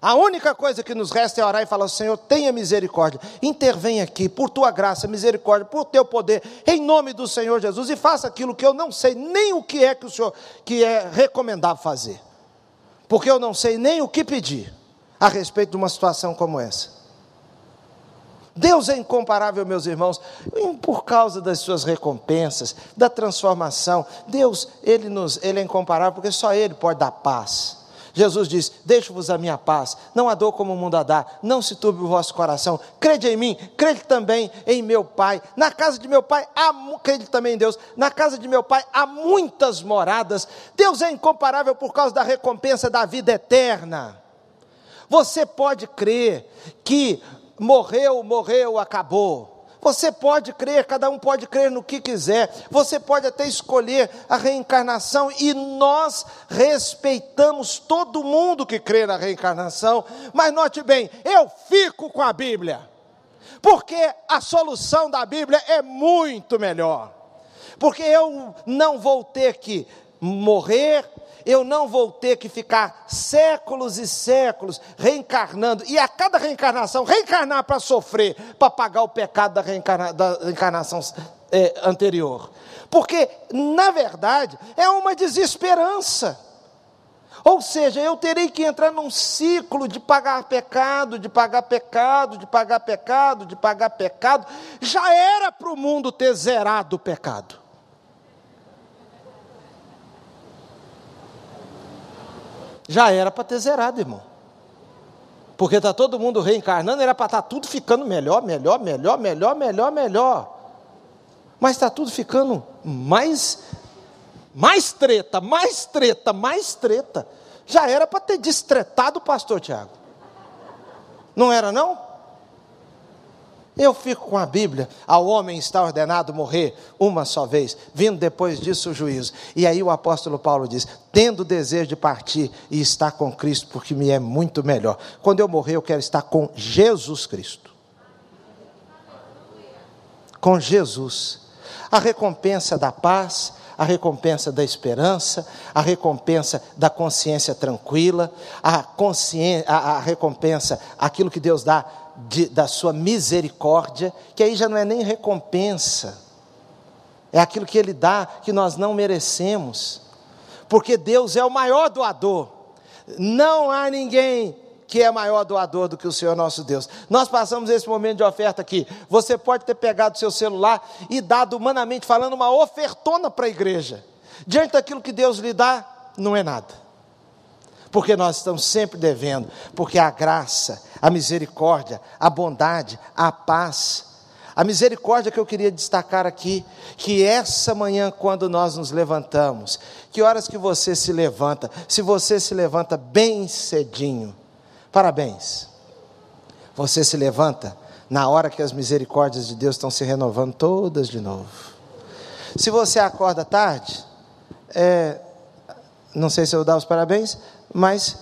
A única coisa que nos resta é orar e falar: Senhor, tenha misericórdia, intervém aqui, por tua graça, misericórdia, por teu poder, em nome do Senhor Jesus, e faça aquilo que eu não sei nem o que é que o Senhor que é recomendável fazer porque eu não sei nem o que pedir a respeito de uma situação como essa. Deus é incomparável, meus irmãos, por causa das suas recompensas, da transformação. Deus, ele nos, ele é incomparável porque só ele pode dar paz. Jesus diz: Deixo-vos a minha paz, não a dou como o mundo a dá, não se turbe o vosso coração, crede em mim, crede também em meu Pai. Na casa de meu Pai, há, crede também em Deus, na casa de meu Pai há muitas moradas. Deus é incomparável por causa da recompensa da vida eterna. Você pode crer que morreu, morreu, acabou. Você pode crer, cada um pode crer no que quiser. Você pode até escolher a reencarnação e nós respeitamos todo mundo que crê na reencarnação. Mas note bem, eu fico com a Bíblia. Porque a solução da Bíblia é muito melhor. Porque eu não vou ter que morrer, eu não vou ter que ficar séculos e séculos reencarnando, e a cada reencarnação, reencarnar para sofrer, para pagar o pecado da, reencarna, da encarnação é, anterior. Porque, na verdade, é uma desesperança. Ou seja, eu terei que entrar num ciclo de pagar pecado, de pagar pecado, de pagar pecado, de pagar pecado. Já era para o mundo ter zerado o pecado. Já era para ter zerado, irmão. Porque está todo mundo reencarnando, era para estar tá tudo ficando melhor, melhor, melhor, melhor, melhor, melhor. Mas está tudo ficando mais, mais treta, mais treta, mais treta. Já era para ter destretado o pastor Tiago. Não era não? Eu fico com a Bíblia. Ao homem está ordenado morrer uma só vez, vindo depois disso o juízo. E aí o apóstolo Paulo diz: tendo desejo de partir e estar com Cristo, porque me é muito melhor. Quando eu morrer, eu quero estar com Jesus Cristo. Com Jesus. A recompensa da paz, a recompensa da esperança, a recompensa da consciência tranquila, a, consciência, a, a recompensa, aquilo que Deus dá de, da sua misericórdia, que aí já não é nem recompensa, é aquilo que Ele dá que nós não merecemos, porque Deus é o maior doador, não há ninguém que é maior doador do que o Senhor nosso Deus. Nós passamos esse momento de oferta aqui. Você pode ter pegado seu celular e dado humanamente falando uma ofertona para a igreja. Diante daquilo que Deus lhe dá, não é nada porque nós estamos sempre devendo, porque a graça, a misericórdia, a bondade, a paz, a misericórdia que eu queria destacar aqui, que essa manhã, quando nós nos levantamos, que horas que você se levanta? Se você se levanta bem cedinho, parabéns. Você se levanta na hora que as misericórdias de Deus estão se renovando todas de novo. Se você acorda tarde, é, não sei se eu dar os parabéns, mas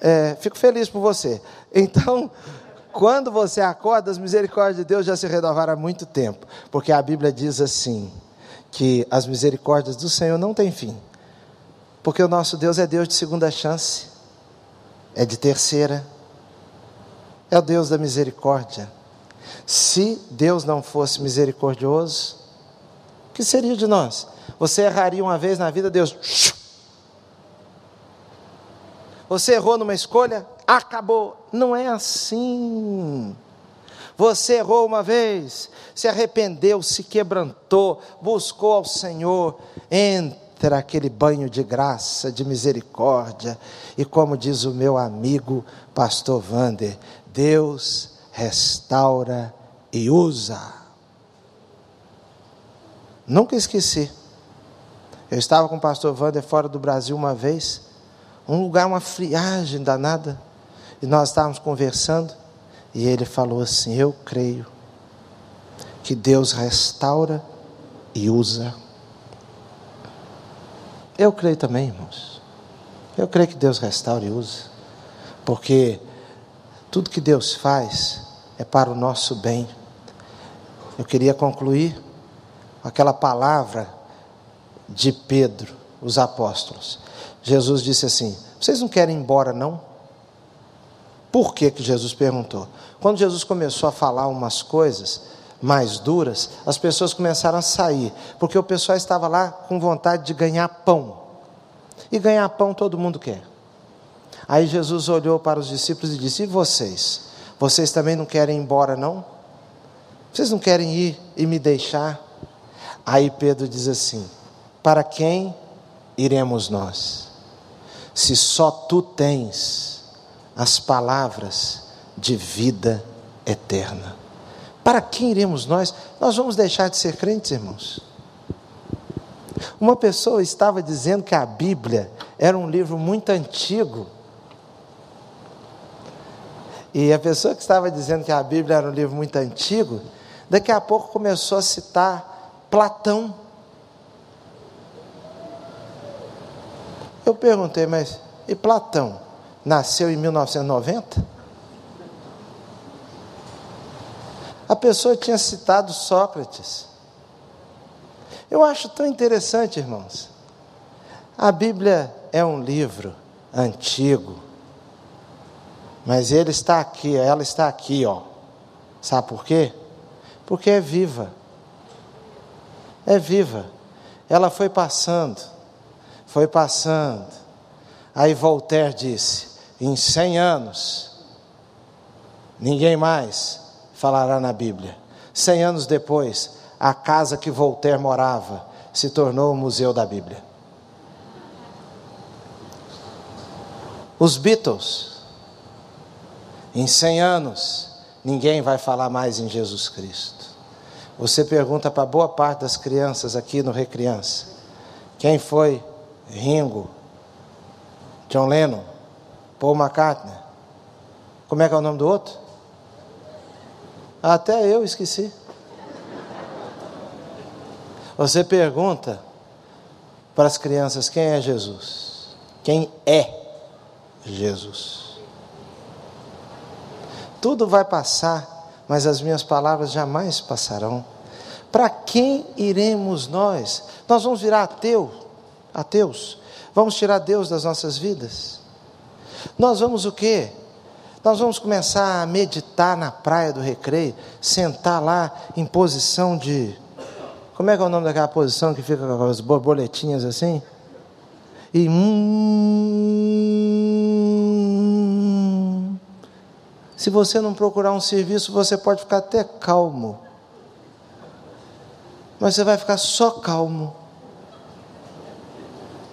é, fico feliz por você. Então, quando você acorda, as misericórdias de Deus já se renovaram há muito tempo, porque a Bíblia diz assim: que as misericórdias do Senhor não têm fim, porque o nosso Deus é Deus de segunda chance, é de terceira, é o Deus da misericórdia. Se Deus não fosse misericordioso, o que seria de nós? Você erraria uma vez na vida, Deus. Você errou numa escolha, acabou. Não é assim. Você errou uma vez, se arrependeu, se quebrantou, buscou ao Senhor, entra aquele banho de graça, de misericórdia, e como diz o meu amigo pastor Vander, Deus restaura e usa. Nunca esqueci. Eu estava com o pastor Wander fora do Brasil uma vez, um lugar, uma friagem danada, e nós estávamos conversando, e ele falou assim: Eu creio que Deus restaura e usa. Eu creio também, irmãos. Eu creio que Deus restaura e usa, porque tudo que Deus faz é para o nosso bem. Eu queria concluir aquela palavra de Pedro, os apóstolos. Jesus disse assim: Vocês não querem ir embora, não? Por que, que Jesus perguntou? Quando Jesus começou a falar umas coisas mais duras, as pessoas começaram a sair, porque o pessoal estava lá com vontade de ganhar pão. E ganhar pão todo mundo quer. Aí Jesus olhou para os discípulos e disse: E vocês? Vocês também não querem ir embora, não? Vocês não querem ir e me deixar? Aí Pedro diz assim: Para quem iremos nós? Se só tu tens as palavras de vida eterna. Para quem iremos nós? Nós vamos deixar de ser crentes, irmãos? Uma pessoa estava dizendo que a Bíblia era um livro muito antigo. E a pessoa que estava dizendo que a Bíblia era um livro muito antigo, daqui a pouco começou a citar Platão. Eu perguntei, mas e Platão? Nasceu em 1990? A pessoa tinha citado Sócrates. Eu acho tão interessante, irmãos. A Bíblia é um livro antigo, mas ele está aqui, ela está aqui, ó. Sabe por quê? Porque é viva. É viva. Ela foi passando, foi passando. Aí Voltaire disse: em cem anos, ninguém mais falará na Bíblia. Cem anos depois, a casa que Voltaire morava se tornou o Museu da Bíblia. Os Beatles em 100 anos, ninguém vai falar mais em Jesus Cristo. Você pergunta para boa parte das crianças aqui no Recriança: quem foi Ringo, John Lennon, Paul McCartney? Como é que é o nome do outro? Até eu esqueci. Você pergunta para as crianças quem é Jesus? Quem é Jesus? Tudo vai passar, mas as minhas palavras jamais passarão. Para quem iremos nós? Nós vamos virar ateu, ateus? Vamos tirar Deus das nossas vidas? Nós vamos o quê? Nós vamos começar a meditar na praia do recreio, sentar lá em posição de. Como é que é o nome daquela posição que fica com as borboletinhas assim? E. Hum, se você não procurar um serviço, você pode ficar até calmo. Mas você vai ficar só calmo.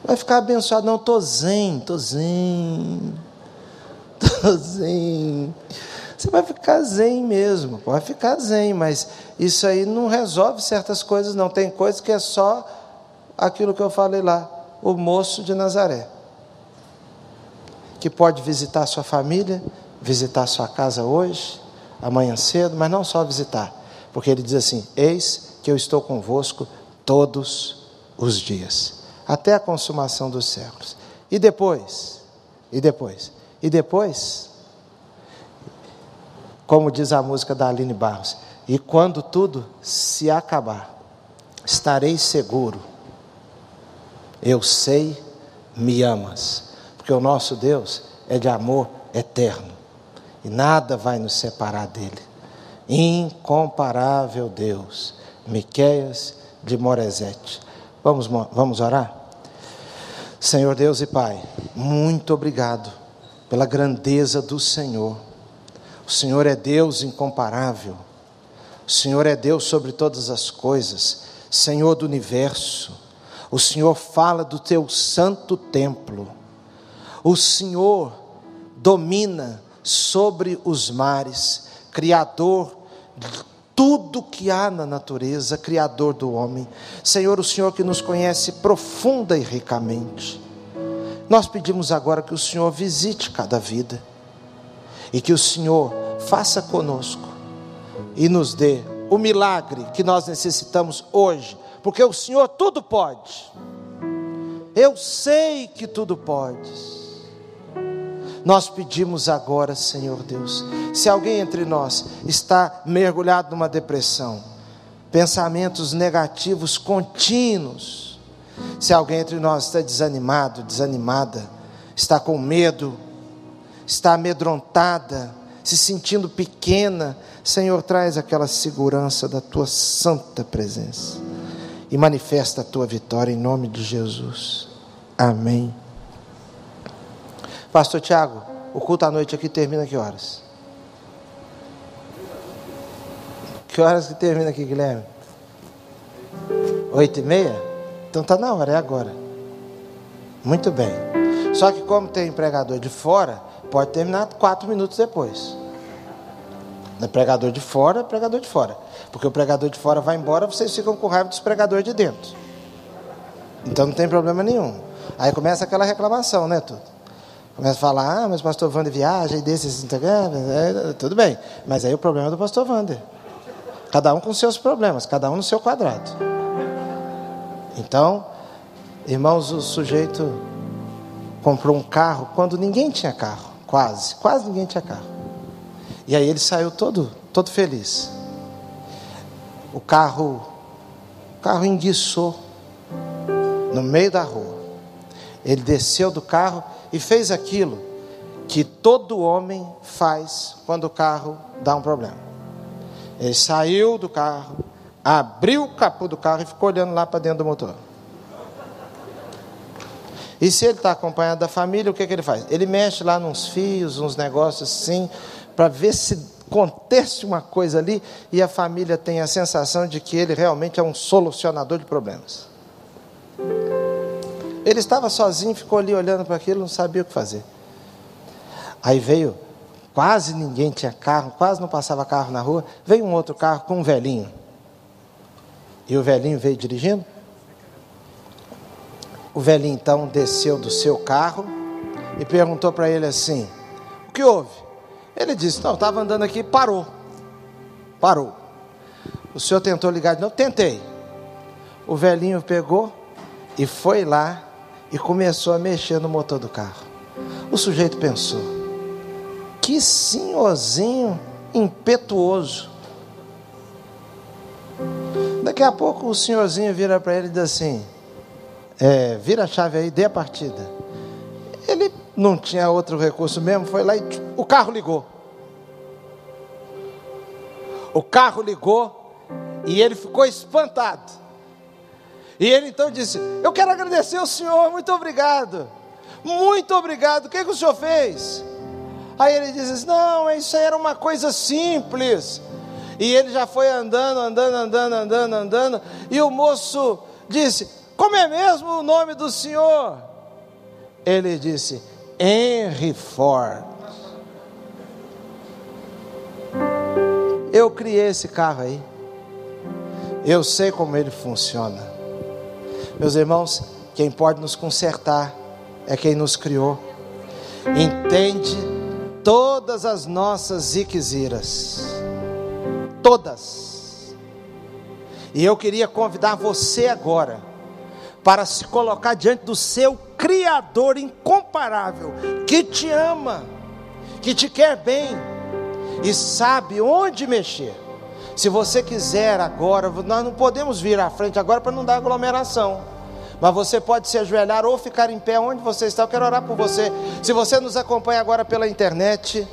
Vai ficar abençoado. Não, estou zen, estou zen. Estou zen. Você vai ficar zen mesmo. Pode ficar zen, mas isso aí não resolve certas coisas, não. Tem coisas que é só aquilo que eu falei lá. O moço de Nazaré. Que pode visitar sua família, visitar sua casa hoje, amanhã cedo, mas não só visitar, porque ele diz assim: Eis que eu estou convosco todos os dias, até a consumação dos séculos. E depois, e depois, e depois, como diz a música da Aline Barros, e quando tudo se acabar, estarei seguro. Eu sei, me amas, porque o nosso Deus é de amor eterno e nada vai nos separar dele. Incomparável Deus. Miqueias de Moresete. Vamos, vamos orar? Senhor Deus e Pai, muito obrigado pela grandeza do Senhor. O Senhor é Deus incomparável. O Senhor é Deus sobre todas as coisas, Senhor do universo. O Senhor fala do teu santo templo. O Senhor domina sobre os mares, Criador tudo que há na natureza, Criador do homem. Senhor, o Senhor que nos conhece profunda e ricamente. Nós pedimos agora que o Senhor visite cada vida e que o Senhor faça conosco e nos dê o milagre que nós necessitamos hoje, porque o Senhor tudo pode. Eu sei que tudo podes. Nós pedimos agora, Senhor Deus, se alguém entre nós está mergulhado numa depressão, pensamentos negativos contínuos, se alguém entre nós está desanimado, desanimada, está com medo, está amedrontada, se sentindo pequena, Senhor, traz aquela segurança da tua santa presença e manifesta a tua vitória em nome de Jesus. Amém. Pastor Tiago, o culto à noite aqui termina que horas? Que horas que termina aqui, Guilherme? Oito e meia? Então tá na hora, é agora. Muito bem. Só que como tem pregador de fora, pode terminar quatro minutos depois. É pregador de fora, é pregador de fora. Porque o pregador de fora vai embora, vocês ficam com raiva dos pregadores de dentro. Então não tem problema nenhum. Aí começa aquela reclamação, né, tudo? Começa a falar, ah, mas o pastor Wander viaja e desses, é, tudo bem. Mas aí o problema é do pastor Wander. Cada um com seus problemas, cada um no seu quadrado. Então, irmãos, o sujeito comprou um carro quando ninguém tinha carro, quase, quase ninguém tinha carro. E aí ele saiu todo, todo feliz. O carro, o carro enguiçou no meio da rua. Ele desceu do carro e fez aquilo que todo homem faz quando o carro dá um problema. Ele saiu do carro, abriu o capô do carro e ficou olhando lá para dentro do motor. E se ele está acompanhado da família, o que, que ele faz? Ele mexe lá nos fios, uns negócios assim, para ver se acontece uma coisa ali e a família tem a sensação de que ele realmente é um solucionador de problemas. Ele estava sozinho, ficou ali olhando para aquilo, não sabia o que fazer. Aí veio, quase ninguém tinha carro, quase não passava carro na rua. Veio um outro carro com um velhinho. E o velhinho veio dirigindo. O velhinho então desceu do seu carro e perguntou para ele assim: O que houve? Ele disse: Não, estava andando aqui, parou. Parou. O senhor tentou ligar de novo? Tentei. O velhinho pegou e foi lá e começou a mexer no motor do carro. O sujeito pensou: que senhorzinho impetuoso. Daqui a pouco o senhorzinho vira para ele e diz assim: é, vira a chave aí, dê a partida. Ele não tinha outro recurso mesmo, foi lá e o carro ligou. O carro ligou e ele ficou espantado. E ele então disse: Eu quero agradecer ao Senhor, muito obrigado. Muito obrigado. O que, que o Senhor fez? Aí ele disse: Não, isso era uma coisa simples. E ele já foi andando, andando, andando, andando, andando. E o moço disse: Como é mesmo o nome do Senhor? Ele disse: Henry Ford. Eu criei esse carro aí. Eu sei como ele funciona. Meus irmãos, quem pode nos consertar é quem nos criou. Entende todas as nossas ziqueziras. Todas. E eu queria convidar você agora para se colocar diante do seu Criador incomparável, que te ama, que te quer bem e sabe onde mexer, Se você quiser agora, nós não podemos vir à frente agora para não dar aglomeração. Mas você pode se ajoelhar ou ficar em pé onde você está. Eu quero orar por você. Se você nos acompanha agora pela internet,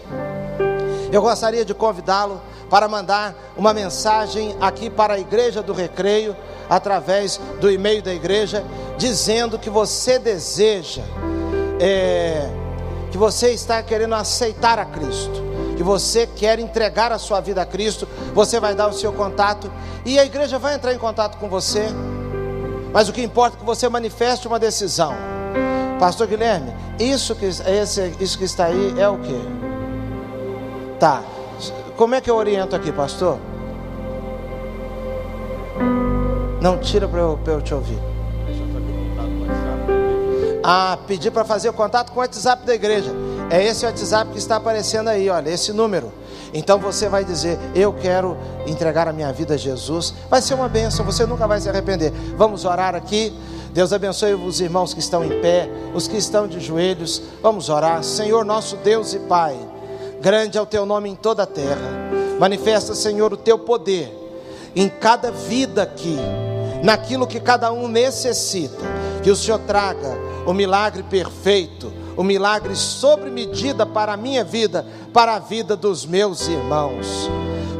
eu gostaria de convidá-lo para mandar uma mensagem aqui para a Igreja do Recreio, através do e-mail da igreja, dizendo que você deseja, é, que você está querendo aceitar a Cristo, que você quer entregar a sua vida a Cristo, você vai dar o seu contato e a igreja vai entrar em contato com você. Mas o que importa é que você manifeste uma decisão. Pastor Guilherme, isso que, esse, isso que está aí é o que? Tá. Como é que eu oriento aqui, pastor? Não tira para eu, eu te ouvir. Ah, pedir para fazer o contato com o WhatsApp da igreja. É esse WhatsApp que está aparecendo aí, olha, esse número. Então você vai dizer: Eu quero entregar a minha vida a Jesus. Vai ser uma bênção, você nunca vai se arrepender. Vamos orar aqui. Deus abençoe os irmãos que estão em pé, os que estão de joelhos. Vamos orar. Senhor, nosso Deus e Pai, grande é o teu nome em toda a terra. Manifesta, Senhor, o teu poder em cada vida aqui, naquilo que cada um necessita. Que o Senhor traga o milagre perfeito o milagre sobre medida para a minha vida, para a vida dos meus irmãos.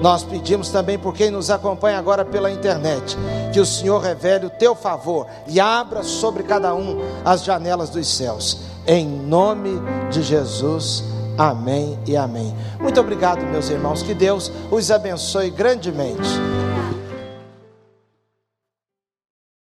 Nós pedimos também por quem nos acompanha agora pela internet, que o Senhor revele o teu favor e abra sobre cada um as janelas dos céus. Em nome de Jesus. Amém e amém. Muito obrigado, meus irmãos. Que Deus os abençoe grandemente.